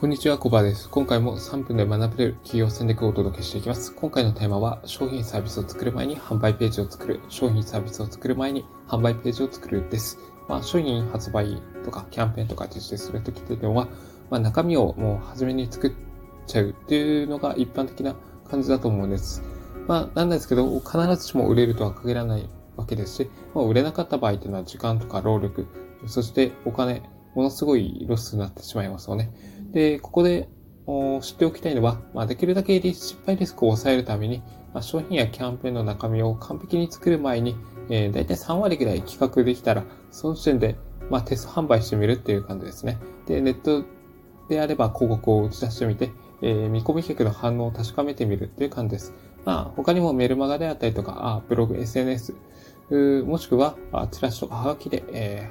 こんにちは、コバです。今回も3分で学べる企業戦略をお届けしていきます。今回のテーマは、商品サービスを作る前に販売ページを作る、商品サービスを作る前に販売ページを作るです。まあ、商品発売とかキャンペーンとか実施するときっていうのは、まあ、中身をもう初めに作っちゃうっていうのが一般的な感じだと思うんです。まあ、なんですけど、必ずしも売れるとは限らないわけですし、まあ、売れなかった場合っていうのは時間とか労力、そしてお金、ものすごいロスになってしまいますよね。で、ここで知っておきたいのは、まあ、できるだけ失敗リスクを抑えるために、まあ、商品やキャンペーンの中身を完璧に作る前に、えー、だいたい3割ぐらい企画できたら、その時点で、まあ、テスト販売してみるっていう感じですね。で、ネットであれば広告を打ち出してみて、えー、見込み客の反応を確かめてみるっていう感じです。まあ、他にもメルマガであったりとか、あブログ、SNS、もしくは、チラシとかハガキで、え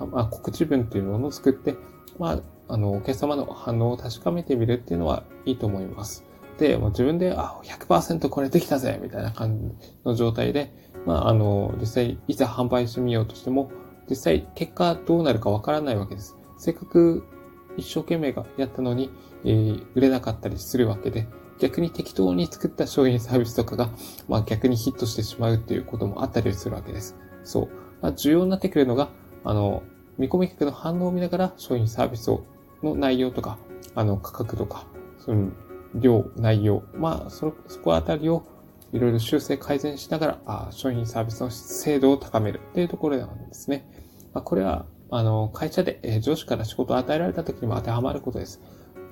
ーまあ、告知文っていうものを作って、まあ、あの、お客様の反応を確かめてみるっていうのはいいと思います。で、もう自分で、あ、100%これできたぜみたいな感じの状態で、まあ、あの、実際、いざ販売してみようとしても、実際、結果どうなるかわからないわけです。せっかく一生懸命がやったのに、えー、売れなかったりするわけで、逆に適当に作った商品サービスとかが、まあ逆にヒットしてしまうっていうこともあったりするわけです。そう。まあ、重要になってくるのが、あの、見込み客の反応を見ながら商品サービスをの内容とか、あの、価格とか、その、量、内容、まあ、そ、そこあたりをいろいろ修正改善しながら、あ商品サービスの精度を高めるっていうところなんですね。まあ、これは、あの、会社で、え上司から仕事を与えられた時にも当てはまることです。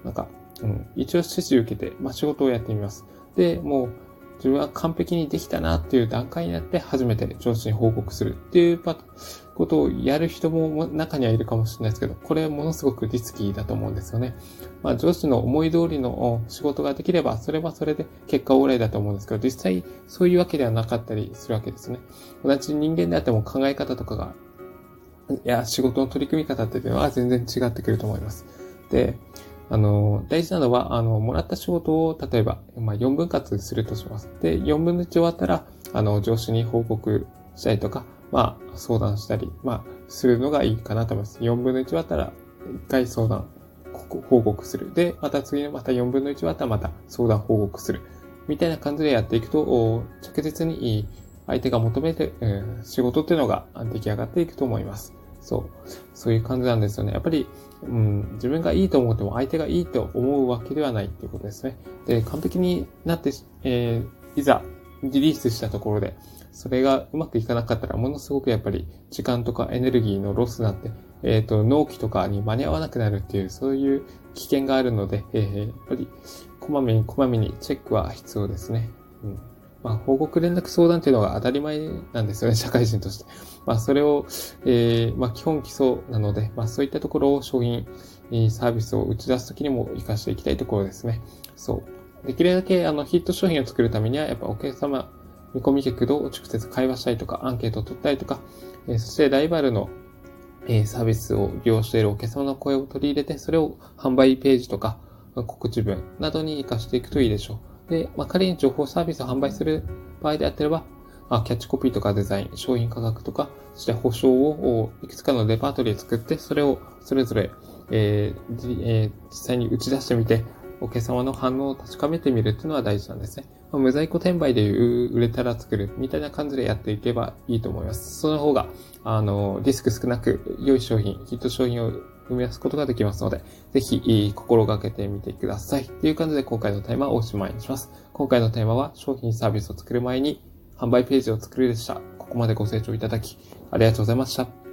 なんか、うん、一応指示受けて、まあ、仕事をやってみます。で、もう、自分は完璧にできたなっていう段階になって初めて上司に報告するっていうことをやる人も中にはいるかもしれないですけど、これものすごくリスキーだと思うんですよね。まあ上司の思い通りの仕事ができれば、それはそれで結果オーライだと思うんですけど、実際そういうわけではなかったりするわけですね。同じ人間であっても考え方とかが、いや、仕事の取り組み方っていうのは全然違ってくると思います。で、あの、大事なのは、あの、もらった仕事を、例えば、まあ、4分割するとします。で、4分の1終わったら、あの、上司に報告したりとか、まあ、相談したり、まあ、するのがいいかなと思います。4分の1終わったら、1回相談、報告する。で、また次のまた4分の1終わったらまた相談報告する。みたいな感じでやっていくと、着実に相手が求めて、うん、仕事っていうのが出来上がっていくと思います。そう。そういう感じなんですよね。やっぱり、うん、自分がいいと思っても相手がいいと思うわけではないっていうことですね。で、完璧になって、えー、いざリリースしたところで、それがうまくいかなかったら、ものすごくやっぱり時間とかエネルギーのロスになって、えっ、ー、と、納期とかに間に合わなくなるっていう、そういう危険があるので、えー、やっぱり、こまめにこまめにチェックは必要ですね。うんまあ、報告連絡相談っていうのが当たり前なんですよね、社会人として。まあ、それを、えー、まあ、基本基礎なので、まあ、そういったところを商品、サービスを打ち出すときにも活かしていきたいところですね。そう。できるだけ、あの、ヒット商品を作るためには、やっぱお客様、見込み客と直接会話したりとか、アンケートを取ったりとか、えー、そしてライバルの、え、サービスを利用しているお客様の声を取り入れて、それを販売ページとか、告知文などに活かしていくといいでしょう。で、まあ、仮に情報サービスを販売する場合であってれば、あ、キャッチコピーとかデザイン、商品価格とか、そして保証をいくつかのレパートリー作って、それをそれぞれ、えーえー、実際に打ち出してみて、お客様の反応を確かめてみるっていうのは大事なんですね。まあ、無在庫転売で売れたら作るみたいな感じでやっていけばいいと思います。その方が、あの、リスク少なく良い商品、ヒット商品を生み出すことができますので、ぜひ、心がけてみてください。という感じで今回のテーマをおしまいにします。今回のテーマは商品サービスを作る前に販売ページを作るでした。ここまでご清聴いただき、ありがとうございました。